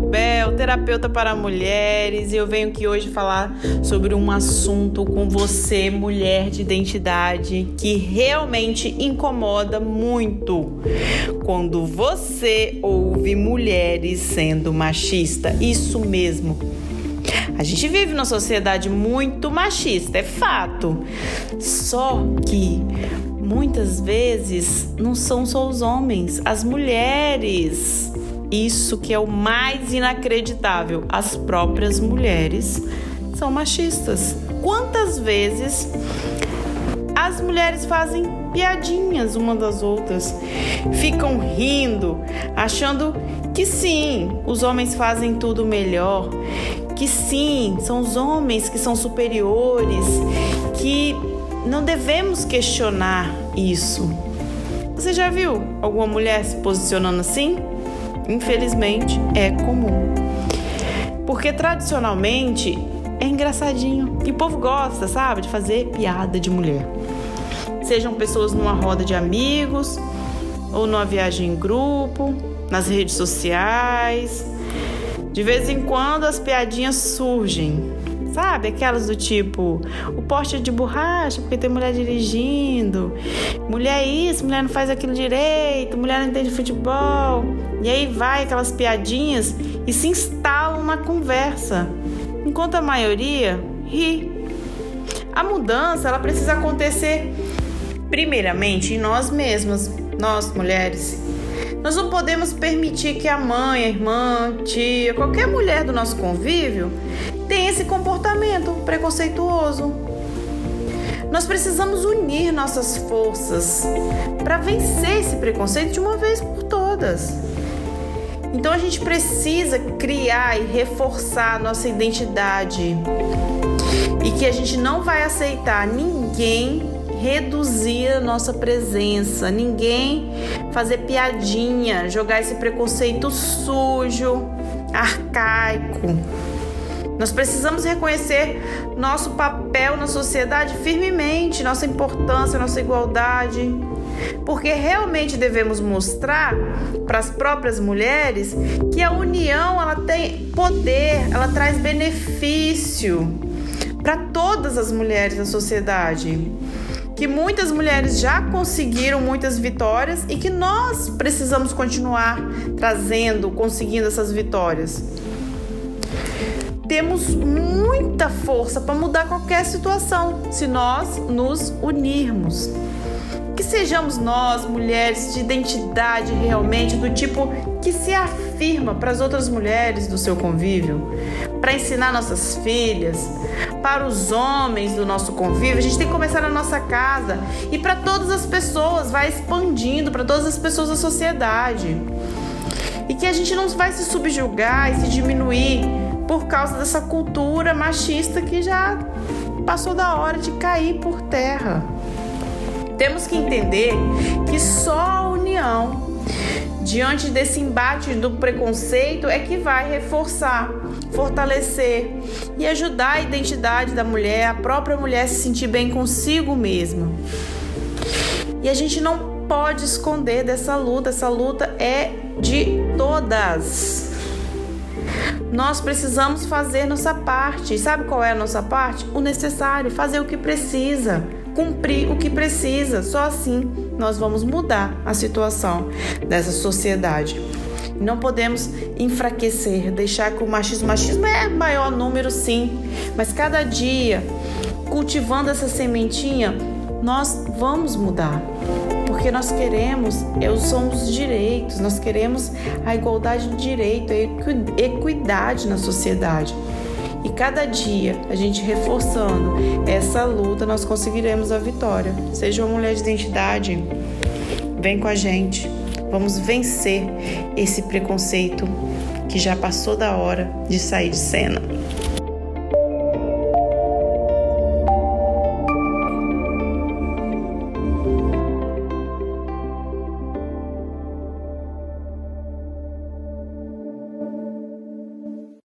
Bel, terapeuta para mulheres, e eu venho aqui hoje falar sobre um assunto com você, mulher de identidade, que realmente incomoda muito. Quando você ouve mulheres sendo machista, isso mesmo. A gente vive numa sociedade muito machista, é fato. Só que muitas vezes não são só os homens, as mulheres isso que é o mais inacreditável. As próprias mulheres são machistas. Quantas vezes as mulheres fazem piadinhas uma das outras, ficam rindo, achando que sim, os homens fazem tudo melhor, que sim, são os homens que são superiores, que não devemos questionar isso. Você já viu alguma mulher se posicionando assim? Infelizmente, é comum. Porque tradicionalmente é engraçadinho e o povo gosta, sabe, de fazer piada de mulher. Sejam pessoas numa roda de amigos ou numa viagem em grupo, nas redes sociais. De vez em quando as piadinhas surgem Sabe? Aquelas do tipo, o poste é de borracha porque tem mulher dirigindo. Mulher isso, mulher não faz aquilo direito, mulher não entende futebol. E aí vai aquelas piadinhas e se instalam na conversa. Enquanto a maioria ri. A mudança, ela precisa acontecer primeiramente em nós mesmas, nós mulheres. Nós não podemos permitir que a mãe, a irmã, a tia, qualquer mulher do nosso convívio tem esse comportamento preconceituoso. Nós precisamos unir nossas forças para vencer esse preconceito de uma vez por todas. Então a gente precisa criar e reforçar nossa identidade. E que a gente não vai aceitar ninguém reduzir a nossa presença, ninguém fazer piadinha, jogar esse preconceito sujo, arcaico. Nós precisamos reconhecer nosso papel na sociedade firmemente, nossa importância, nossa igualdade, porque realmente devemos mostrar para as próprias mulheres que a união ela tem poder, ela traz benefício para todas as mulheres da sociedade. Que muitas mulheres já conseguiram muitas vitórias e que nós precisamos continuar trazendo, conseguindo essas vitórias temos muita força para mudar qualquer situação se nós nos unirmos. Que sejamos nós, mulheres de identidade realmente do tipo que se afirma para as outras mulheres do seu convívio, para ensinar nossas filhas, para os homens do nosso convívio. A gente tem que começar na nossa casa e para todas as pessoas, vai expandindo para todas as pessoas da sociedade. E que a gente não vai se subjugar e se diminuir por causa dessa cultura machista que já passou da hora de cair por terra. Temos que entender que só a união diante desse embate do preconceito é que vai reforçar, fortalecer e ajudar a identidade da mulher, a própria mulher se sentir bem consigo mesma. E a gente não pode esconder dessa luta, essa luta é de todas. Nós precisamos fazer nossa parte. Sabe qual é a nossa parte? O necessário, fazer o que precisa, cumprir o que precisa. Só assim nós vamos mudar a situação dessa sociedade. Não podemos enfraquecer, deixar que o machismo, machismo é maior número sim, mas cada dia cultivando essa sementinha, nós vamos mudar porque nós queremos, eu somos direitos, nós queremos a igualdade de direito, a equidade na sociedade. E cada dia a gente reforçando essa luta, nós conseguiremos a vitória. Seja uma mulher de identidade, vem com a gente. Vamos vencer esse preconceito que já passou da hora de sair de cena.